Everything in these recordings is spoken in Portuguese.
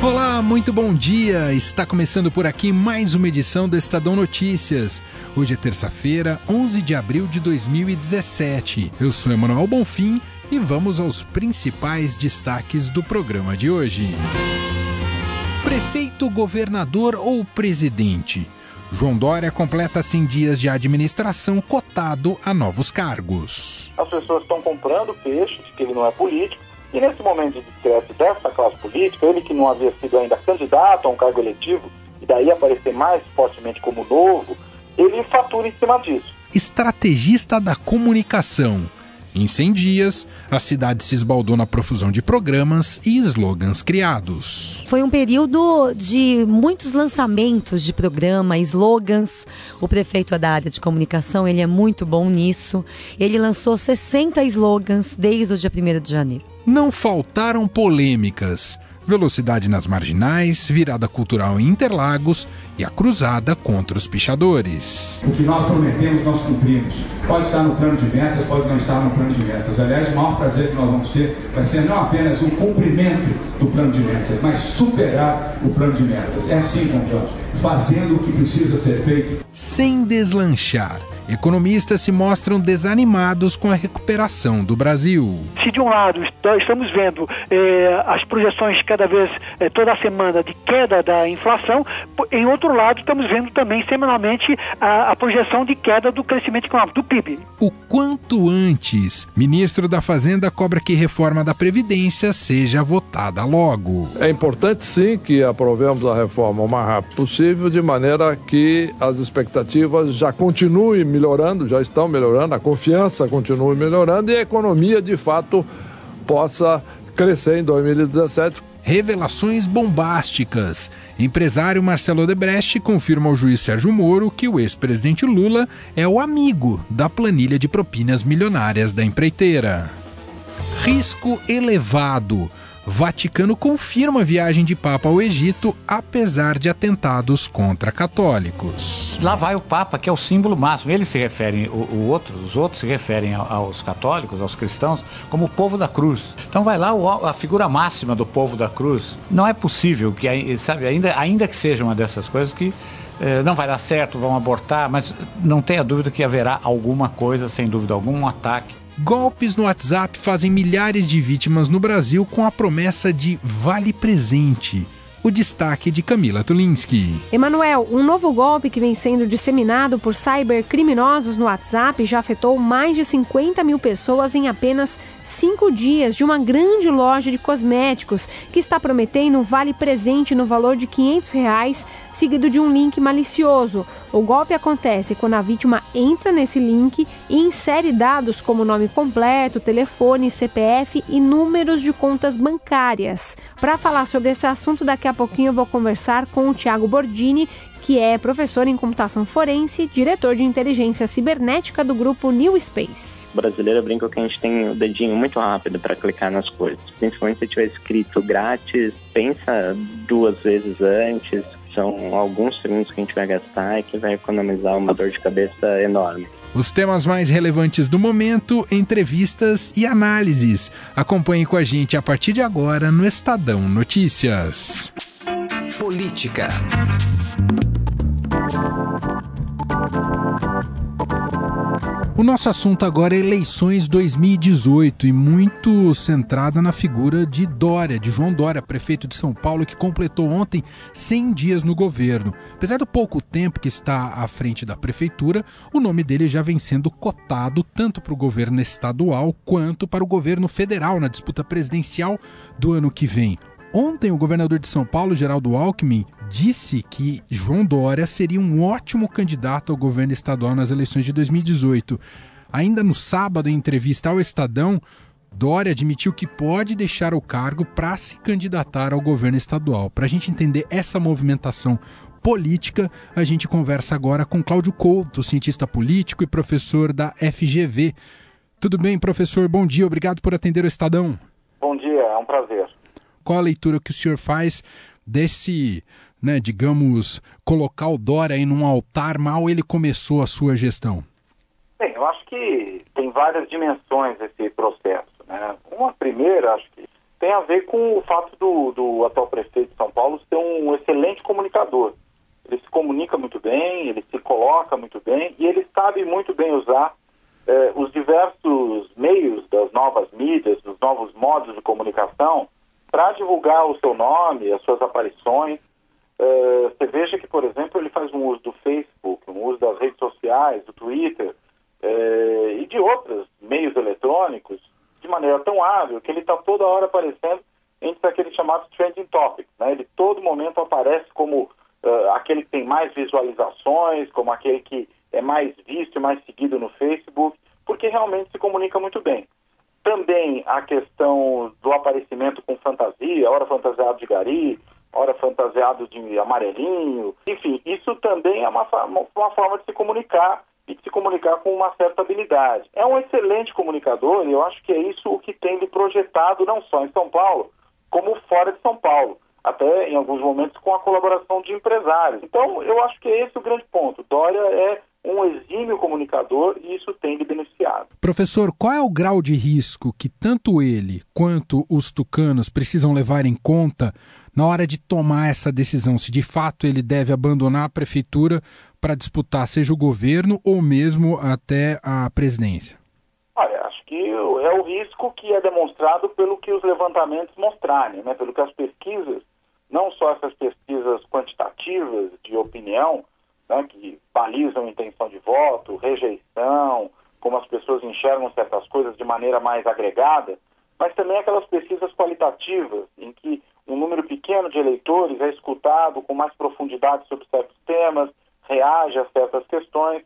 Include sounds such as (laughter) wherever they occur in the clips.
Olá, muito bom dia! Está começando por aqui mais uma edição do Estadão Notícias. Hoje é terça-feira, 11 de abril de 2017. Eu sou Emanuel Bonfim e vamos aos principais destaques do programa de hoje. Prefeito, governador ou presidente? João Dória completa 100 dias de administração cotado a novos cargos. As pessoas estão comprando peixe, que ele não é político, e nesse momento de estresse dessa classe política, ele que não havia sido ainda candidato a um cargo eletivo, e daí aparecer mais fortemente como novo, ele fatura em cima disso. Estrategista da comunicação. Em 100 dias, a cidade se esbaldou na profusão de programas e slogans criados. Foi um período de muitos lançamentos de programa, slogans. O prefeito é da área de comunicação, ele é muito bom nisso. Ele lançou 60 slogans desde o dia 1 de janeiro. Não faltaram polêmicas velocidade nas marginais, virada cultural em Interlagos e a cruzada contra os pichadores. O que nós prometemos, nós cumprimos. Pode estar no plano de metas, pode não estar no plano de metas. Aliás, o maior prazer que nós vamos ter vai ser não apenas o cumprimento do plano de metas, mas superar o plano de metas. É assim, João fazendo o que precisa ser feito. Sem deslanchar Economistas se mostram desanimados com a recuperação do Brasil. Se de um lado estamos vendo eh, as projeções cada vez, eh, toda semana, de queda da inflação, em outro lado estamos vendo também semanalmente a, a projeção de queda do crescimento econômico, do PIB. O quanto antes, ministro da Fazenda cobra que reforma da Previdência seja votada logo. É importante sim que aprovemos a reforma o mais rápido possível, de maneira que as expectativas já continuem melhorando, já estão melhorando, a confiança continua melhorando e a economia de fato possa crescer em 2017. Revelações bombásticas. Empresário Marcelo Odebrecht confirma ao juiz Sérgio Moro que o ex-presidente Lula é o amigo da planilha de propinas milionárias da empreiteira. Risco elevado. Vaticano confirma viagem de Papa ao Egito, apesar de atentados contra católicos. Lá vai o Papa, que é o símbolo máximo. Eles se referem, o, o outro, os outros se referem aos católicos, aos cristãos, como o povo da cruz. Então vai lá o, a figura máxima do povo da cruz. Não é possível que, sabe, ainda, ainda que seja uma dessas coisas que eh, não vai dar certo, vão abortar, mas não tenha dúvida que haverá alguma coisa, sem dúvida algum, um ataque Golpes no WhatsApp fazem milhares de vítimas no Brasil com a promessa de vale presente o destaque de Camila Tulinski. Emanuel, um novo golpe que vem sendo disseminado por cybercriminosos no WhatsApp já afetou mais de 50 mil pessoas em apenas cinco dias de uma grande loja de cosméticos que está prometendo um vale presente no valor de 500 reais, seguido de um link malicioso. O golpe acontece quando a vítima entra nesse link e insere dados como nome completo, telefone, CPF e números de contas bancárias. Para falar sobre esse assunto, daqui a pouquinho eu vou conversar com o Tiago Bordini, que é professor em computação forense, diretor de inteligência cibernética do grupo New Space. O brasileiro brinca que a gente tem o dedinho muito rápido para clicar nas coisas. Principalmente se tiver escrito grátis, pensa duas vezes antes. São alguns segundos que a gente vai gastar e que vai economizar uma dor de cabeça enorme. Os temas mais relevantes do momento, entrevistas e análises. Acompanhe com a gente a partir de agora no Estadão Notícias. Política. O nosso assunto agora é eleições 2018 e muito centrada na figura de Dória, de João Dória, prefeito de São Paulo, que completou ontem 100 dias no governo. Apesar do pouco tempo que está à frente da prefeitura, o nome dele já vem sendo cotado tanto para o governo estadual quanto para o governo federal na disputa presidencial do ano que vem. Ontem, o governador de São Paulo, Geraldo Alckmin, disse que João Dória seria um ótimo candidato ao governo estadual nas eleições de 2018. Ainda no sábado, em entrevista ao Estadão, Dória admitiu que pode deixar o cargo para se candidatar ao governo estadual. Para a gente entender essa movimentação política, a gente conversa agora com Cláudio Couto, cientista político e professor da FGV. Tudo bem, professor? Bom dia, obrigado por atender o Estadão. Bom dia, é um prazer. Qual a leitura que o senhor faz desse, né, digamos, colocar o Dória aí num altar mal ele começou a sua gestão? Bem, eu acho que tem várias dimensões esse processo. Né? Uma primeira, acho que tem a ver com o fato do, do atual prefeito de São Paulo ser um excelente comunicador. Ele se comunica muito bem, ele se coloca muito bem e ele sabe muito bem usar eh, os diversos meios das novas mídias, dos novos modos de comunicação para divulgar o seu nome, as suas aparições. Eh, você veja que, por exemplo, ele faz um uso do Facebook, um uso das redes sociais, do Twitter eh, e de outros meios eletrônicos de maneira tão hábil que ele está toda hora aparecendo entre aqueles chamados trending topics. Né? Ele todo momento aparece como uh, aquele que tem mais visualizações, como aquele que é mais visto e mais seguido no Facebook, porque realmente se comunica muito bem. Também a questão do aparecimento fantasia, hora fantasiado de gari, hora fantasiado de amarelinho, enfim, isso também é uma, uma forma de se comunicar e de se comunicar com uma certa habilidade. É um excelente comunicador e eu acho que é isso o que tem lhe projetado não só em São Paulo, como fora de São Paulo até em alguns momentos com a colaboração de empresários. Então, eu acho que é esse o grande ponto. Dória é um exímio comunicador e isso tem lhe beneficiado. Professor, qual é o grau de risco que tanto ele quanto os tucanos precisam levar em conta na hora de tomar essa decisão? Se de fato ele deve abandonar a prefeitura para disputar, seja o governo ou mesmo até a presidência? Olha, acho que é o risco que é demonstrado pelo que os levantamentos mostrarem, né? pelo que as pesquisas não só essas pesquisas quantitativas de opinião, né, que balizam intenção de voto, rejeição, pessoas enxergam certas coisas de maneira mais agregada, mas também aquelas pesquisas qualitativas, em que um número pequeno de eleitores é escutado com mais profundidade sobre certos temas, reage a certas questões.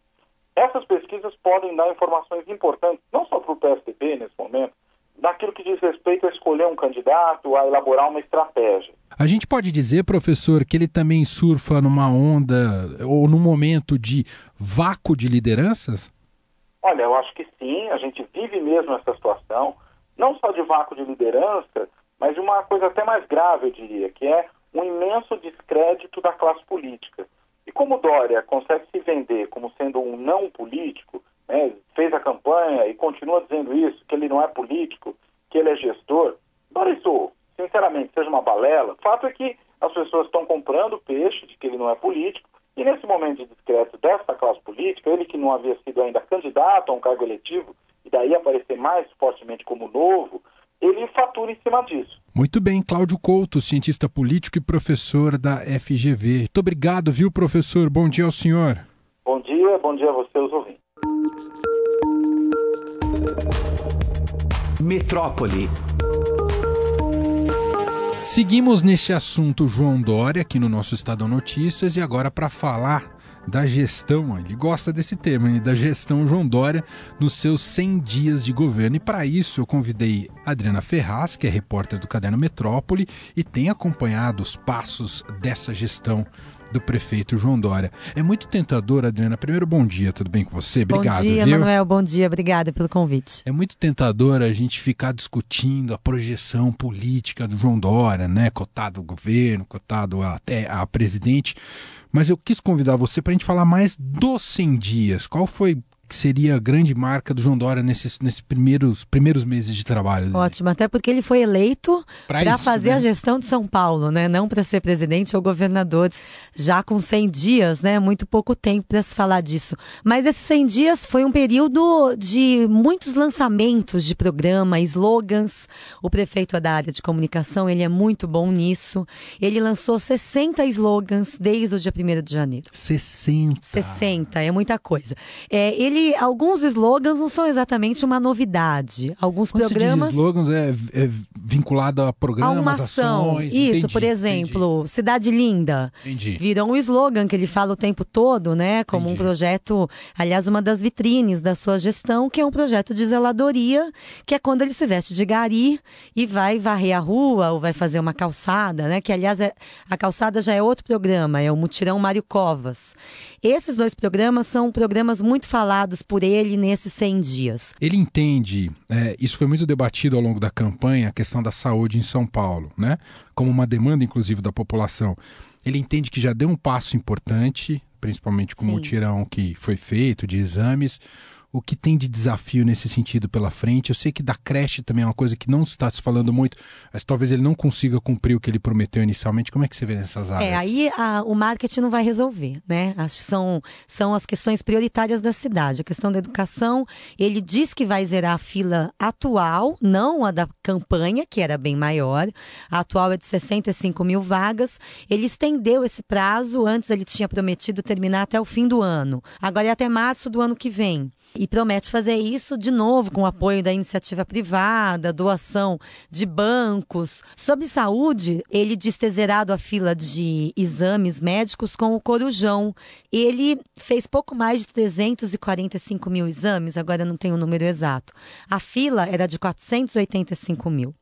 Essas pesquisas podem dar informações importantes, não só para o PSDB nesse momento, naquilo que diz respeito a escolher um candidato, a elaborar uma estratégia. A gente pode dizer, professor, que ele também surfa numa onda ou num momento de vácuo de lideranças? Olha, eu acho que sim, a gente vive mesmo essa situação, não só de vácuo de liderança, mas de uma coisa até mais grave, eu diria, que é um imenso descrédito da classe política. E como Dória consegue se vender como sendo um não político, né, fez a campanha e continua dizendo isso, que ele não é político, que ele é gestor, Dória isso sinceramente, seja uma balela. O fato é que as pessoas estão comprando peixe de que ele não é político, e nesse momento de discreto dessa classe política, ele que não havia sido ainda candidato a um cargo eletivo, e daí aparecer mais fortemente como novo, ele fatura em cima disso. Muito bem, Cláudio Couto, cientista político e professor da FGV. Muito obrigado, viu, professor? Bom dia ao senhor. Bom dia, bom dia a você, os ouvintes. Metrópole. Seguimos neste assunto João Dória aqui no nosso Estadão Notícias e agora para falar da gestão, ele gosta desse tema, hein, da gestão João Dória nos seus 100 dias de governo. E para isso eu convidei Adriana Ferraz, que é repórter do Caderno Metrópole e tem acompanhado os passos dessa gestão do prefeito João Dória. É muito tentador, Adriana. Primeiro, bom dia, tudo bem com você? Obrigado. Bom dia, viu? Manuel, bom dia, obrigada pelo convite. É muito tentador a gente ficar discutindo a projeção política do João Dória, né? Cotado ao governo, cotado até a presidente. Mas eu quis convidar você para a gente falar mais dos 100 dias. Qual foi que seria a grande marca do João Dória nesses, nesses primeiros, primeiros meses de trabalho? Dele? Ótimo, até porque ele foi eleito para fazer né? a gestão de São Paulo, né? Não para ser presidente ou governador, já com 100 dias, né? Muito pouco tempo para se falar disso. Mas esses 100 dias foi um período de muitos lançamentos de programa, slogans. O prefeito é da área de comunicação, ele é muito bom nisso. Ele lançou 60 slogans desde o dia 1 de janeiro. 60? 60, é muita coisa. É, ele alguns slogans não são exatamente uma novidade. Alguns Quando programas. Você diz slogans é, é vinculado a programas, a uma ação. ações. Isso, entendi, por exemplo, entendi. Cidade Linda. Entendi. Virou um slogan que ele fala o tempo todo, né? Como Entendi. um projeto, aliás, uma das vitrines da sua gestão, que é um projeto de zeladoria, que é quando ele se veste de gari e vai varrer a rua ou vai fazer uma calçada, né? Que, aliás, é, a calçada já é outro programa, é o Mutirão Mário Covas. Esses dois programas são programas muito falados por ele nesses 100 dias. Ele entende, é, isso foi muito debatido ao longo da campanha, a questão da saúde em São Paulo, né? Como uma demanda, inclusive, da população. Ele entende que já deu um passo importante, principalmente com o Sim. mutirão que foi feito de exames. O que tem de desafio nesse sentido pela frente? Eu sei que da creche também é uma coisa que não está se falando muito, mas talvez ele não consiga cumprir o que ele prometeu inicialmente. Como é que você vê nessas áreas? É, aí a- o marketing não vai resolver, né? Acho que são, são as questões prioritárias da cidade. A questão da educação, ele diz que vai zerar a fila atual, não a da campanha, que era bem maior. A atual é de 65 mil vagas. Ele estendeu esse prazo, antes ele tinha prometido terminar até o fim do ano. Agora é até março do ano que vem. E promete fazer isso de novo com o apoio da iniciativa privada, doação de bancos. Sobre saúde, ele diz ter zerado a fila de exames médicos com o Corujão. Ele fez pouco mais de 345 mil exames, agora não tenho o número exato. A fila era de 485 mil.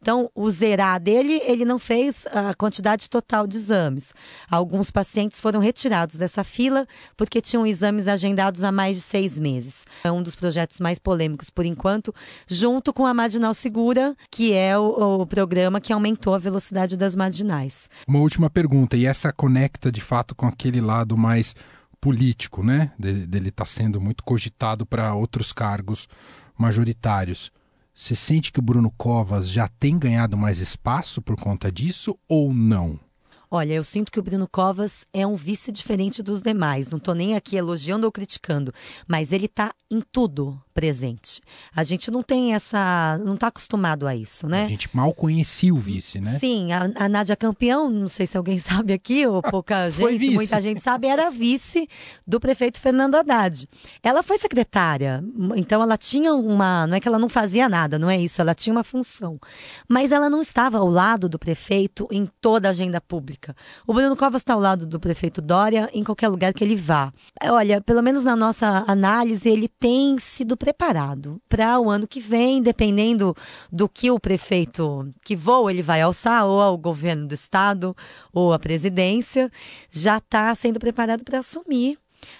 Então, o zerar dele, ele não fez a quantidade total de exames. Alguns pacientes foram retirados dessa fila porque tinham exames agendados há mais de seis meses. É um dos projetos mais polêmicos por enquanto, junto com a Marginal Segura, que é o, o programa que aumentou a velocidade das marginais. Uma última pergunta, e essa conecta de fato com aquele lado mais político, né? Dele, dele tá sendo muito cogitado para outros cargos majoritários. Você sente que o Bruno Covas já tem ganhado mais espaço por conta disso ou não? Olha, eu sinto que o Bruno Covas é um vice diferente dos demais. Não estou nem aqui elogiando ou criticando, mas ele está em tudo presente. A gente não tem essa. não está acostumado a isso, né? A gente mal conhecia o vice, né? Sim, a, a Nádia Campeão, não sei se alguém (laughs) sabe aqui, ou (laughs) pouca Foi gente, vice. muita gente sabe, era vice do prefeito Fernando Haddad. Ela foi secretária, então ela tinha uma. Não é que ela não fazia nada, não é isso, ela tinha uma função. Mas ela não estava ao lado do prefeito em toda a agenda pública. O Bruno Covas está ao lado do prefeito Dória em qualquer lugar que ele vá. Olha, pelo menos na nossa análise, ele tem sido preparado para o ano que vem, dependendo do que o prefeito, que voo ele vai alçar, ou ao governo do estado, ou à presidência, já está sendo preparado para assumir.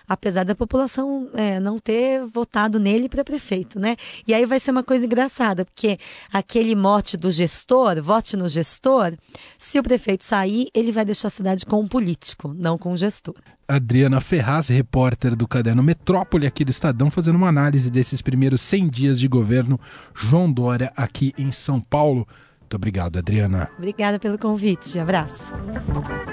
Apesar da população é, não ter votado nele para prefeito, né? E aí vai ser uma coisa engraçada, porque aquele mote do gestor, vote no gestor, se o prefeito sair, ele vai deixar a cidade com um político, não com um gestor. Adriana Ferraz, repórter do Caderno Metrópole aqui do Estadão, fazendo uma análise desses primeiros 100 dias de governo João Dória aqui em São Paulo. Muito obrigado, Adriana. Obrigada pelo convite. Abraço.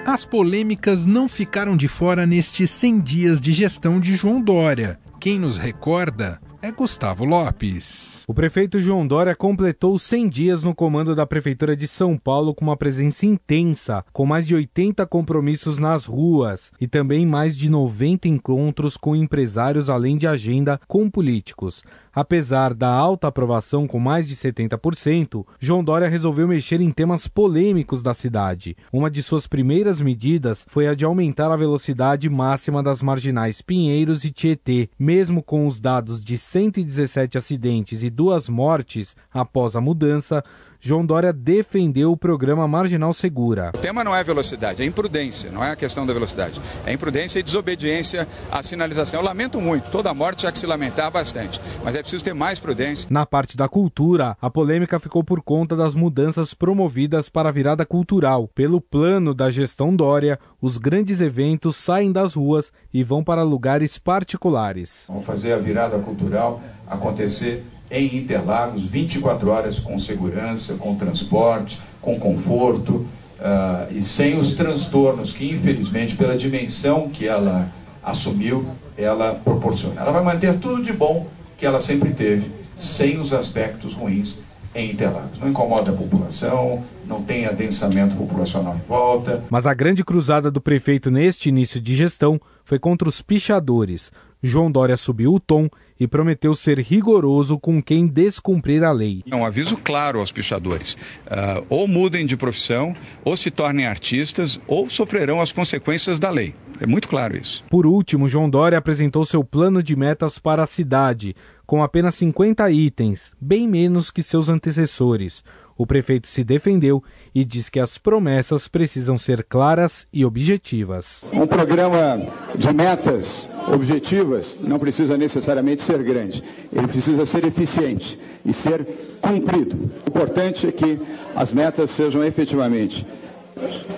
As polêmicas não ficaram de fora nestes 100 dias de gestão de João Dória. Quem nos recorda é Gustavo Lopes. O prefeito João Dória completou 100 dias no comando da Prefeitura de São Paulo com uma presença intensa, com mais de 80 compromissos nas ruas e também mais de 90 encontros com empresários, além de agenda com políticos. Apesar da alta aprovação com mais de 70%, João Dória resolveu mexer em temas polêmicos da cidade. Uma de suas primeiras medidas foi a de aumentar a velocidade máxima das marginais Pinheiros e Tietê, mesmo com os dados de 117 acidentes e duas mortes após a mudança. João Dória defendeu o programa Marginal Segura. O tema não é velocidade, é imprudência, não é a questão da velocidade. É imprudência e desobediência à sinalização. Eu lamento muito, toda morte há que se lamentar bastante, mas é preciso ter mais prudência. Na parte da cultura, a polêmica ficou por conta das mudanças promovidas para a virada cultural. Pelo plano da gestão Dória, os grandes eventos saem das ruas e vão para lugares particulares. Vamos fazer a virada cultural acontecer em Interlagos, 24 horas com segurança, com transporte, com conforto uh, e sem os transtornos que, infelizmente, pela dimensão que ela assumiu, ela proporciona. Ela vai manter tudo de bom que ela sempre teve, sem os aspectos ruins em Interlagos. Não incomoda a população, não tem adensamento populacional em volta. Mas a grande cruzada do prefeito neste início de gestão foi contra os pichadores. João Dória subiu o tom e prometeu ser rigoroso com quem descumprir a lei. É um aviso claro aos pichadores: uh, ou mudem de profissão, ou se tornem artistas, ou sofrerão as consequências da lei. É muito claro isso. Por último, João Dória apresentou seu plano de metas para a cidade, com apenas 50 itens, bem menos que seus antecessores. O prefeito se defendeu e diz que as promessas precisam ser claras e objetivas. Um programa de metas objetivas não precisa necessariamente ser grande, ele precisa ser eficiente e ser cumprido. O importante é que as metas sejam efetivamente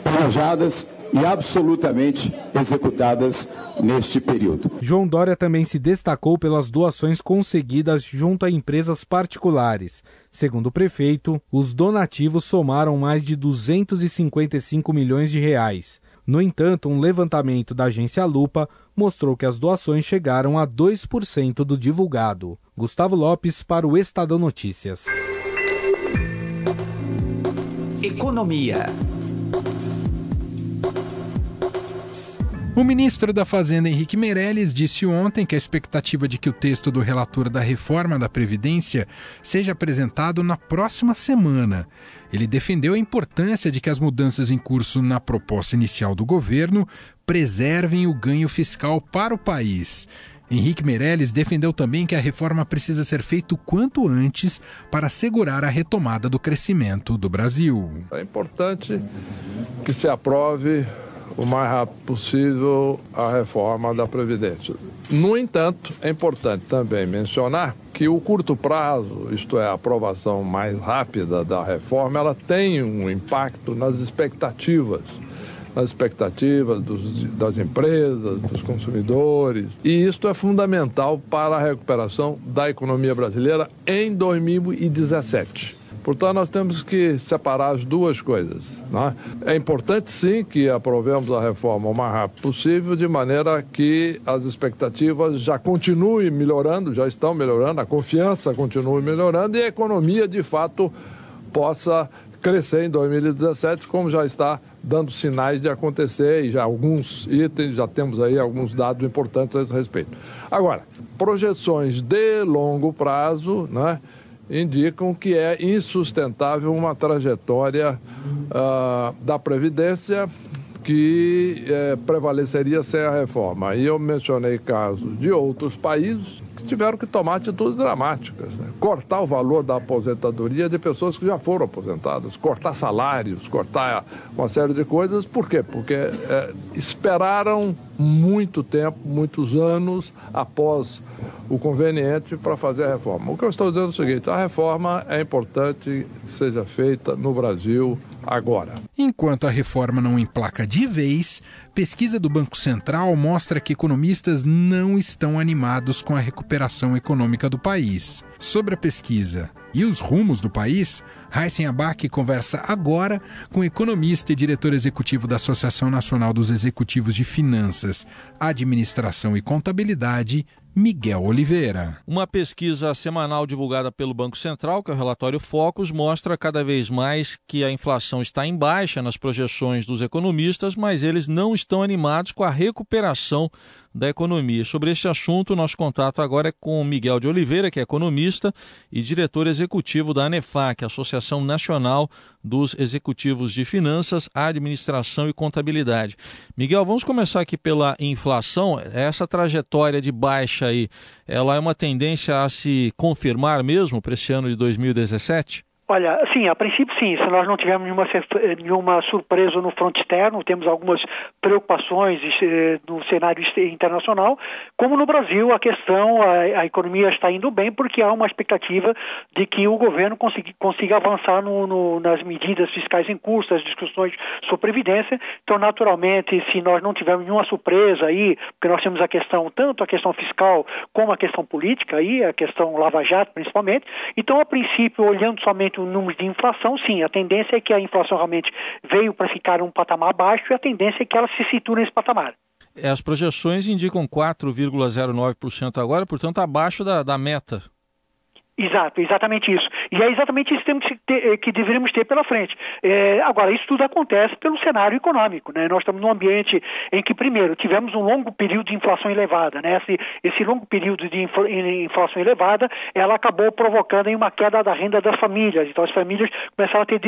planejadas e absolutamente executadas neste período. João Dória também se destacou pelas doações conseguidas junto a empresas particulares. Segundo o prefeito, os donativos somaram mais de 255 milhões de reais. No entanto, um levantamento da agência Lupa mostrou que as doações chegaram a 2% do divulgado. Gustavo Lopes para o Estadão Notícias. Economia. O ministro da Fazenda, Henrique Meirelles, disse ontem que a expectativa de que o texto do relator da reforma da Previdência seja apresentado na próxima semana. Ele defendeu a importância de que as mudanças em curso na proposta inicial do governo preservem o ganho fiscal para o país. Henrique Meirelles defendeu também que a reforma precisa ser feita o quanto antes para assegurar a retomada do crescimento do Brasil. É importante que se aprove o mais rápido possível a reforma da Previdência. No entanto, é importante também mencionar que o curto prazo, isto é, a aprovação mais rápida da reforma, ela tem um impacto nas expectativas nas expectativas dos, das empresas, dos consumidores. E isto é fundamental para a recuperação da economia brasileira em 2017. Portanto, nós temos que separar as duas coisas. Né? É importante, sim, que aprovemos a reforma o mais rápido possível, de maneira que as expectativas já continuem melhorando, já estão melhorando, a confiança continue melhorando e a economia, de fato, possa crescer em 2017, como já está dando sinais de acontecer e já alguns itens, já temos aí alguns dados importantes a esse respeito. Agora, projeções de longo prazo, né? Indicam que é insustentável uma trajetória uh, da Previdência que eh, prevaleceria sem a reforma. E eu mencionei casos de outros países tiveram que tomar atitudes dramáticas. Né? Cortar o valor da aposentadoria de pessoas que já foram aposentadas, cortar salários, cortar uma série de coisas. Por quê? Porque eh, esperaram muito tempo, muitos anos após o conveniente para fazer a reforma. O que eu estou dizendo é o seguinte: a reforma é importante que seja feita no Brasil agora. Enquanto a reforma não emplaca de vez, pesquisa do Banco Central mostra que economistas não estão animados com a recuperação econômica do país. Sobre a pesquisa e os rumos do país, Heisen Abac conversa agora com economista e diretor executivo da Associação Nacional dos Executivos de Finanças, Administração e Contabilidade, Miguel Oliveira. Uma pesquisa semanal divulgada pelo Banco Central, que é o relatório Focus, mostra cada vez mais que a inflação está em baixa nas projeções dos economistas, mas eles não estão animados com a recuperação da economia. Sobre este assunto, nosso contato agora é com Miguel de Oliveira, que é economista e diretor executivo da ANEFAC, Associação Nacional dos Executivos de Finanças, Administração e Contabilidade. Miguel, vamos começar aqui pela inflação. Essa trajetória de baixa aí, ela é uma tendência a se confirmar mesmo para esse ano de 2017? Olha, sim, a princípio sim, se nós não tivermos nenhuma, nenhuma surpresa no front externo, temos algumas preocupações eh, no cenário internacional, como no Brasil a questão, a, a economia está indo bem porque há uma expectativa de que o governo consiga, consiga avançar no, no, nas medidas fiscais em curso, as discussões sobre previdência, então naturalmente se nós não tivermos nenhuma surpresa aí, porque nós temos a questão, tanto a questão fiscal como a questão política aí, a questão lava-jato principalmente, então a princípio olhando somente o número de inflação, sim, a tendência é que a inflação realmente veio para ficar um patamar baixo e a tendência é que ela se situa nesse patamar. É, as projeções indicam 4,09% agora, portanto, abaixo da, da meta Exato, exatamente isso. E é exatamente isso que, ter, que deveríamos ter pela frente. É, agora, isso tudo acontece pelo cenário econômico. Né? Nós estamos num ambiente em que, primeiro, tivemos um longo período de inflação elevada. Né? Esse, esse longo período de inflação elevada, ela acabou provocando uma queda da renda das famílias. Então, as famílias começaram a ter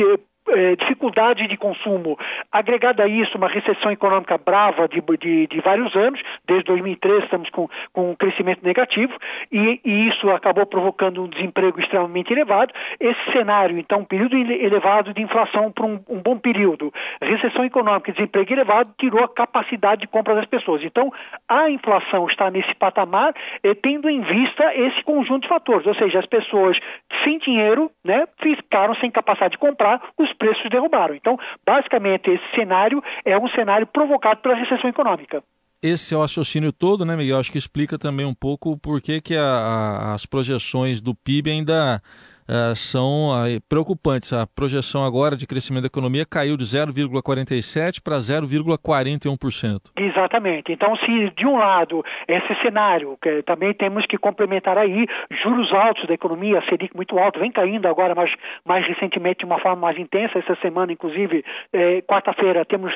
é, dificuldade de consumo, agregada a isso uma recessão econômica brava de, de, de vários anos, desde 2013 estamos com, com um crescimento negativo, e, e, isso acabou provocando um desemprego extremamente elevado. Esse cenário, então, um período elevado de inflação por um, um bom período, recessão econômica e desemprego elevado, tirou a capacidade de compra das pessoas. Então, a inflação está nesse patamar, eh, tendo em vista esse conjunto de fatores, ou seja, as pessoas sem dinheiro né, ficaram sem capacidade de comprar, os preços derrubaram. Então, basicamente, esse cenário é um cenário provocado pela recessão econômica esse é raciocínio todo, né, Miguel? Acho que explica também um pouco por que, que a, a, as projeções do PIB ainda uh, são uh, preocupantes. A projeção agora de crescimento da economia caiu de 0,47% para 0,41%. Exatamente. Então, se de um lado esse cenário, que também temos que complementar aí, juros altos da economia, Selic muito alto, vem caindo agora, mas mais recentemente de uma forma mais intensa. Essa semana, inclusive, eh, quarta-feira, temos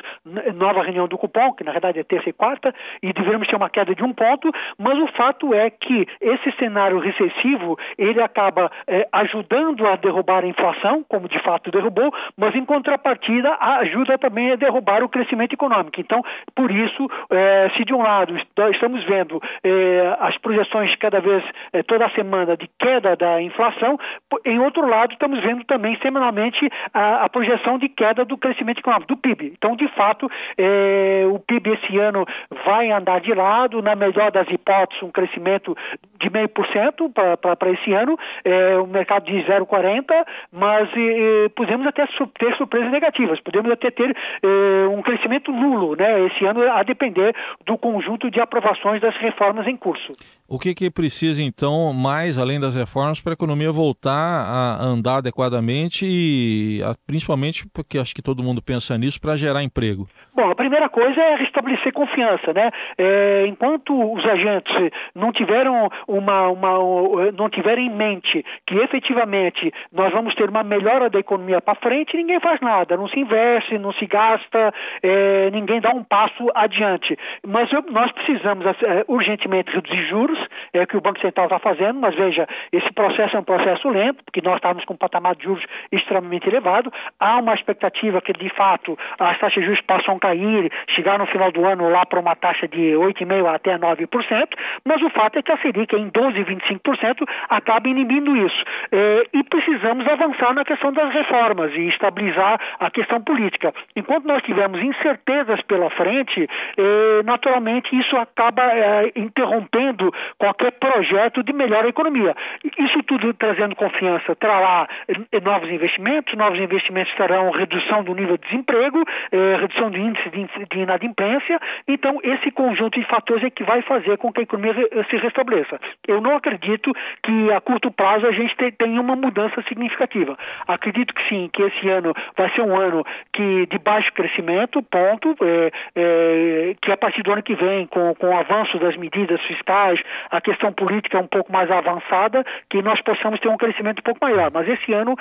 nova reunião do cupom, que na verdade é terça e quarta, e devemos ter uma queda de um ponto, mas o fato é que esse cenário recessivo, ele acaba eh, ajudando ajudando a derrubar a inflação, como de fato derrubou, mas em contrapartida ajuda também a derrubar o crescimento econômico. Então, por isso, eh, se de um lado estamos vendo eh, as projeções cada vez, eh, toda semana, de queda da inflação, em outro lado, estamos vendo também semanalmente a, a projeção de queda do crescimento econômico, do PIB. Então, de fato, o PIB esse ano vai andar de lado, na melhor das hipóteses, um crescimento de meio por cento para esse ano, o mercado de de 0,40, mas eh, podemos até ter surpresas negativas, podemos até ter eh, um crescimento nulo, né, esse ano, a depender do conjunto de aprovações das reformas em curso. O que, que precisa, então, mais além das reformas, para a economia voltar a andar adequadamente e principalmente porque acho que todo mundo pensa nisso, para gerar emprego? Bom, a primeira coisa é restabelecer confiança, né? É, enquanto os agentes não tiveram uma, uma, não tiverem em mente que efetivamente nós vamos ter uma melhora da economia para frente, ninguém faz nada, não se investe, não se gasta, é, ninguém dá um passo adiante. Mas eu, nós precisamos é, urgentemente reduzir juros juros, é o que o Banco Central está fazendo, mas veja, esse processo é um processo lento, porque nós estávamos com um patamar de juros extremamente elevado. Há uma expectativa que, de fato, as taxas de juros possam cair, chegar no final do ano lá para uma taxa de 8,5% até 9%, mas o fato é que a Selic em 12,25% acaba inibindo isso. É, e precisamos avançar na questão das reformas e estabilizar a questão política. Enquanto nós tivermos incertezas pela frente, é, naturalmente isso acaba é, interrompendo qualquer projeto de melhor economia. Isso tudo trazendo confiança trará novos investimentos, novos investimentos trarão redução do nível de desemprego, redução do índice de, de inadimplência. Então, esse conjunto de fatores é que vai fazer com que a economia se restabeleça. Eu não acredito que a curto prazo a gente tenha uma mudança significativa. Acredito que sim, que esse ano vai ser um ano que de baixo crescimento, ponto, é, é, que a partir do ano que vem, com, com o avanço das medidas fiscais, a questão política é um pouco mais avançada, que nós possamos ter um crescimento um pouco maior. Mas esse ano,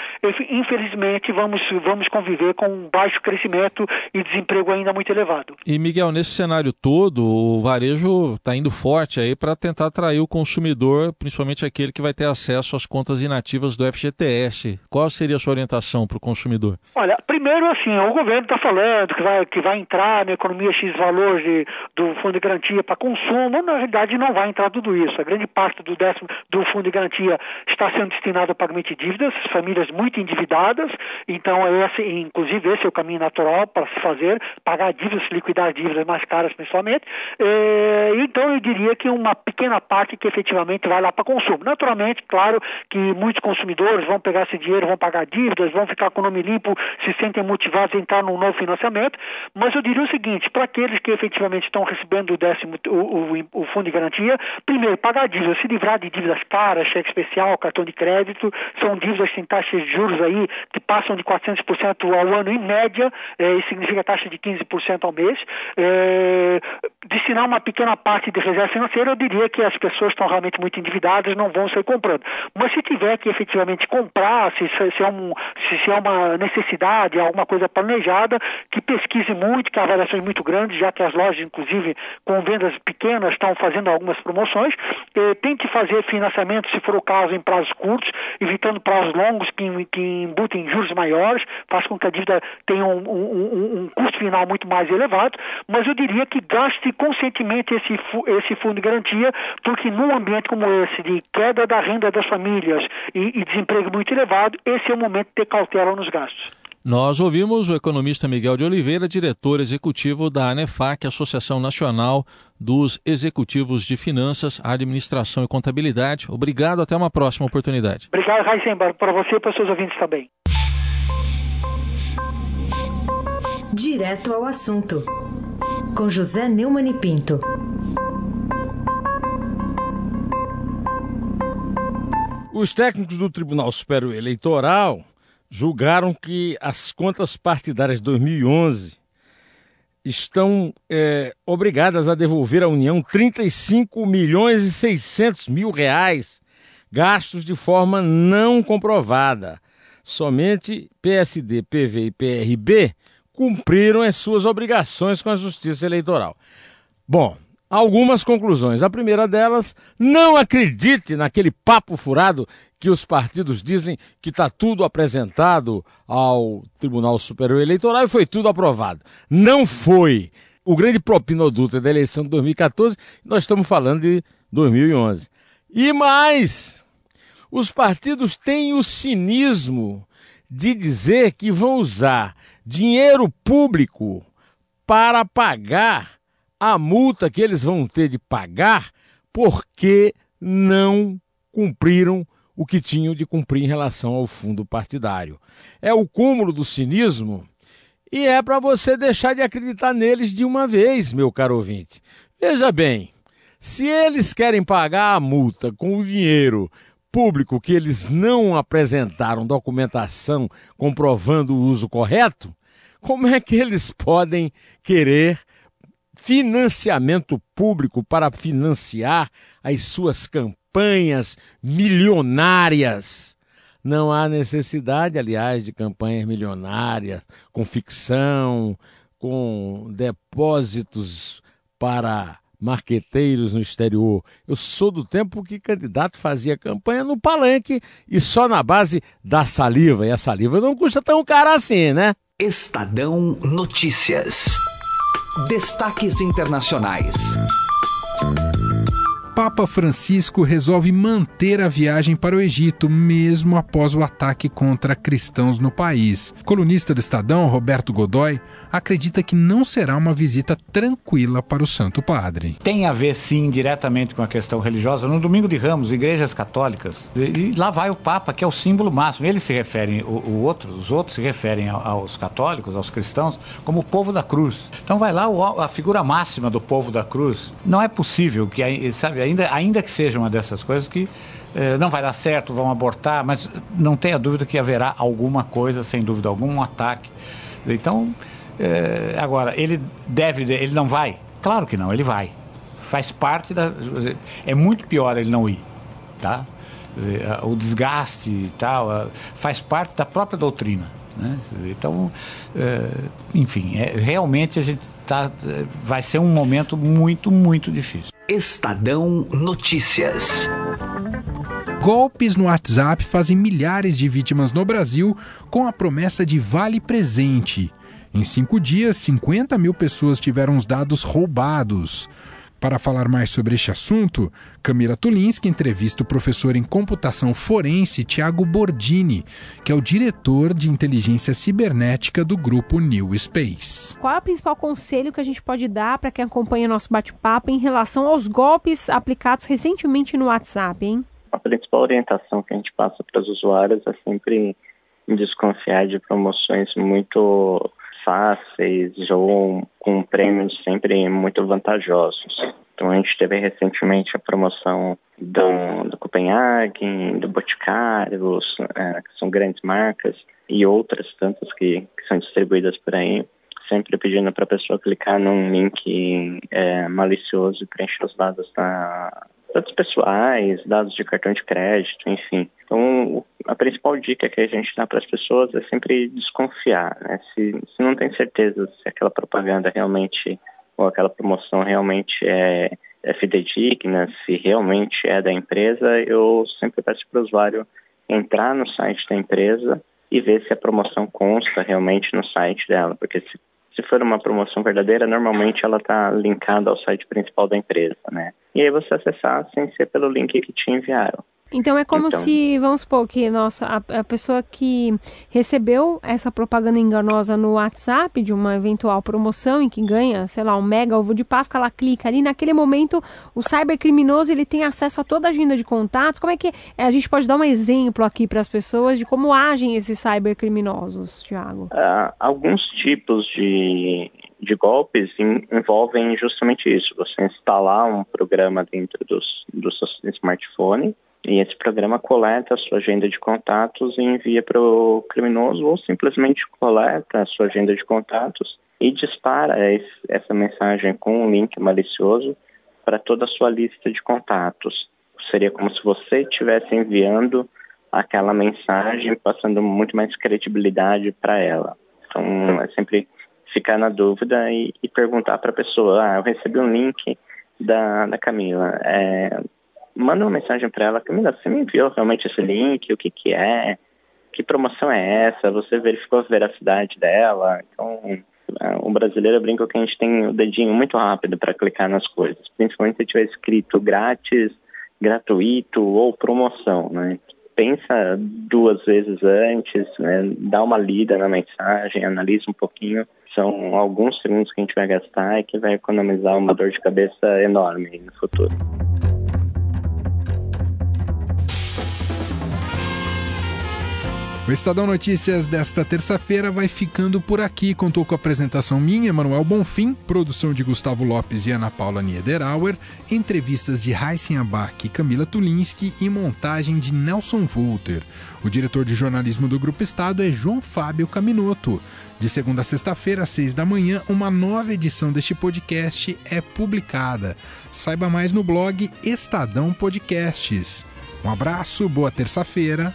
infelizmente, vamos, vamos conviver com um baixo crescimento e desemprego ainda muito elevado. E, Miguel, nesse cenário todo, o varejo está indo forte aí para tentar atrair o consumidor, principalmente aquele que vai ter acesso às contas inativas do FGTS. Qual seria a sua orientação para o consumidor? Olha, primeiro, assim, o governo está falando que vai, que vai entrar na economia X valor de, do fundo de garantia para consumo. Na realidade, não vai entrar tudo isso. A grande parte do décimo do fundo de garantia está sendo destinado ao pagamento de dívidas, famílias muito endividadas, então esse, inclusive esse é o caminho natural para se fazer, pagar dívidas, liquidar dívidas mais caras principalmente. É, então eu diria que uma pequena parte que efetivamente vai lá para consumo. Naturalmente, claro que muitos consumidores vão pegar esse dinheiro, vão pagar dívidas, vão ficar com o nome limpo, se sentem motivados a entrar num novo financiamento, mas eu diria o seguinte, para aqueles que efetivamente estão recebendo o décimo o, o, o fundo de garantia, Primeiro, pagar dívidas, se livrar de dívidas caras, cheque especial, cartão de crédito, são dívidas sem taxas de juros aí que passam de 400% ao ano em média, é, isso significa taxa de 15% ao mês. É, destinar uma pequena parte de reserva financeira, eu diria que as pessoas estão realmente muito endividadas, não vão sair comprando. Mas se tiver que efetivamente comprar, se, se, é, um, se, se é uma necessidade, alguma coisa planejada, que pesquise muito, que há variações muito grandes, já que as lojas, inclusive, com vendas pequenas, estão fazendo algumas promoções. Eh, tente fazer financiamento, se for o caso, em prazos curtos, evitando prazos longos que, que embutem juros maiores, faz com que a dívida tenha um, um, um custo final muito mais elevado, mas eu diria que gaste conscientemente esse, esse fundo de garantia, porque num ambiente como esse, de queda da renda das famílias e, e desemprego muito elevado, esse é o momento de ter cautela nos gastos. Nós ouvimos o economista Miguel de Oliveira, diretor executivo da ANEFAC, Associação Nacional dos Executivos de Finanças, Administração e Contabilidade. Obrigado, até uma próxima oportunidade. Obrigado, Heisenberg, para você e para os seus ouvintes também. Direto ao assunto, com José Neumann e Pinto. Os técnicos do Tribunal Superior Eleitoral julgaram que as contas partidárias de 2011 estão é, obrigadas a devolver à União 35 milhões e 600 mil reais gastos de forma não comprovada. Somente PSD, PV e PRB cumpriram as suas obrigações com a Justiça Eleitoral. Bom, algumas conclusões. A primeira delas, não acredite naquele papo furado que os partidos dizem que está tudo apresentado ao Tribunal Superior Eleitoral e foi tudo aprovado. Não foi. O grande propinoduto da eleição de 2014, nós estamos falando de 2011. E mais, os partidos têm o cinismo de dizer que vão usar dinheiro público para pagar a multa que eles vão ter de pagar porque não cumpriram o que tinham de cumprir em relação ao fundo partidário. É o cúmulo do cinismo e é para você deixar de acreditar neles de uma vez, meu caro ouvinte. Veja bem, se eles querem pagar a multa com o dinheiro público que eles não apresentaram documentação comprovando o uso correto, como é que eles podem querer financiamento público para financiar as suas campanhas milionárias. Não há necessidade, aliás, de campanhas milionárias com ficção, com depósitos para marqueteiros no exterior. Eu sou do tempo que candidato fazia campanha no palanque e só na base da saliva. E a saliva não custa tão cara assim, né? Estadão Notícias. Destaques internacionais. Papa Francisco resolve manter a viagem para o Egito, mesmo após o ataque contra cristãos no país. colunista do Estadão, Roberto Godoy, acredita que não será uma visita tranquila para o Santo Padre. Tem a ver, sim, diretamente com a questão religiosa. No domingo de Ramos, igrejas católicas, e lá vai o Papa, que é o símbolo máximo. Eles se referem, o, o outro, os outros se referem aos católicos, aos cristãos, como o povo da cruz. Então vai lá o, a figura máxima do povo da cruz. Não é possível que, sabe, ainda, ainda que seja uma dessas coisas que eh, não vai dar certo, vão abortar, mas não tenha dúvida que haverá alguma coisa, sem dúvida algum, um ataque. Então, é, agora, ele deve, ele não vai? Claro que não, ele vai. Faz parte da. É muito pior ele não ir, tá? O desgaste e tal faz parte da própria doutrina. Né? Então, é, enfim, é, realmente a gente tá, vai ser um momento muito, muito difícil. Estadão Notícias. Golpes no WhatsApp fazem milhares de vítimas no Brasil com a promessa de vale presente. Em cinco dias, 50 mil pessoas tiveram os dados roubados. Para falar mais sobre este assunto, Camila Tulinski entrevista o professor em computação forense Tiago Bordini, que é o diretor de inteligência cibernética do grupo New Space. Qual é o principal conselho que a gente pode dar para quem acompanha nosso bate-papo em relação aos golpes aplicados recentemente no WhatsApp, hein? A principal orientação que a gente passa para os usuários é sempre desconfiar de promoções muito fáceis ou com prêmios sempre muito vantajosos. Então a gente teve recentemente a promoção do, do Copenhagen, do Boticário, é, que são grandes marcas, e outras tantas que, que são distribuídas por aí, sempre pedindo para a pessoa clicar num link é, malicioso e preencher os dados da, dados pessoais, dados de cartão de crédito, enfim. Então, a principal dica que a gente dá para as pessoas é sempre desconfiar, né? Se, se não tem certeza se aquela propaganda realmente ou aquela promoção realmente é, é fidedigna, se realmente é da empresa, eu sempre peço para o usuário entrar no site da empresa e ver se a promoção consta realmente no site dela, porque se, se for uma promoção verdadeira, normalmente ela está linkada ao site principal da empresa, né? E aí você acessar sem ser pelo link que te enviaram. Então é como Então- se, vamos supor, que nossa, a, a pessoa que recebeu essa propaganda enganosa no WhatsApp de uma eventual promoção em que ganha, sei lá, um mega ovo de Páscoa, ela clica ali, naquele momento o cybercriminoso ele tem acesso a toda a agenda de contatos. Como é que a gente pode dar um exemplo aqui para as pessoas de como agem esses cybercriminosos, Thiago? Ah, alguns tipos de, de golpes en- envolvem justamente isso: você instalar um programa dentro dos, do seu smartphone e esse programa coleta a sua agenda de contatos e envia para o criminoso ou simplesmente coleta a sua agenda de contatos e dispara esse- essa mensagem com um link malicioso para toda a sua lista de contatos. Seria como se você estivesse enviando aquela mensagem, passando muito mais credibilidade para ela. Então, é sempre ficar na dúvida e, e perguntar para a pessoa: ah, eu recebi um link da, da Camila. É, manda uma mensagem para ela: Camila, você me enviou realmente esse link? O que, que é? Que promoção é essa? Você verificou a veracidade dela? Então, é, o brasileiro brinca que a gente tem o dedinho muito rápido para clicar nas coisas, principalmente se tiver escrito grátis, gratuito ou promoção, né? Pensa duas vezes antes, né? dá uma lida na mensagem, analisa um pouquinho. São alguns segundos que a gente vai gastar e que vai economizar uma dor de cabeça enorme no futuro. O Estadão Notícias desta terça-feira vai ficando por aqui. Contou com a apresentação minha, Manuel Bonfim, produção de Gustavo Lopes e Ana Paula Niederauer, entrevistas de Heisen Abac e Camila Tulinski e montagem de Nelson Volter. O diretor de jornalismo do Grupo Estado é João Fábio Caminoto. De segunda a sexta-feira, às seis da manhã, uma nova edição deste podcast é publicada. Saiba mais no blog Estadão Podcasts. Um abraço, boa terça-feira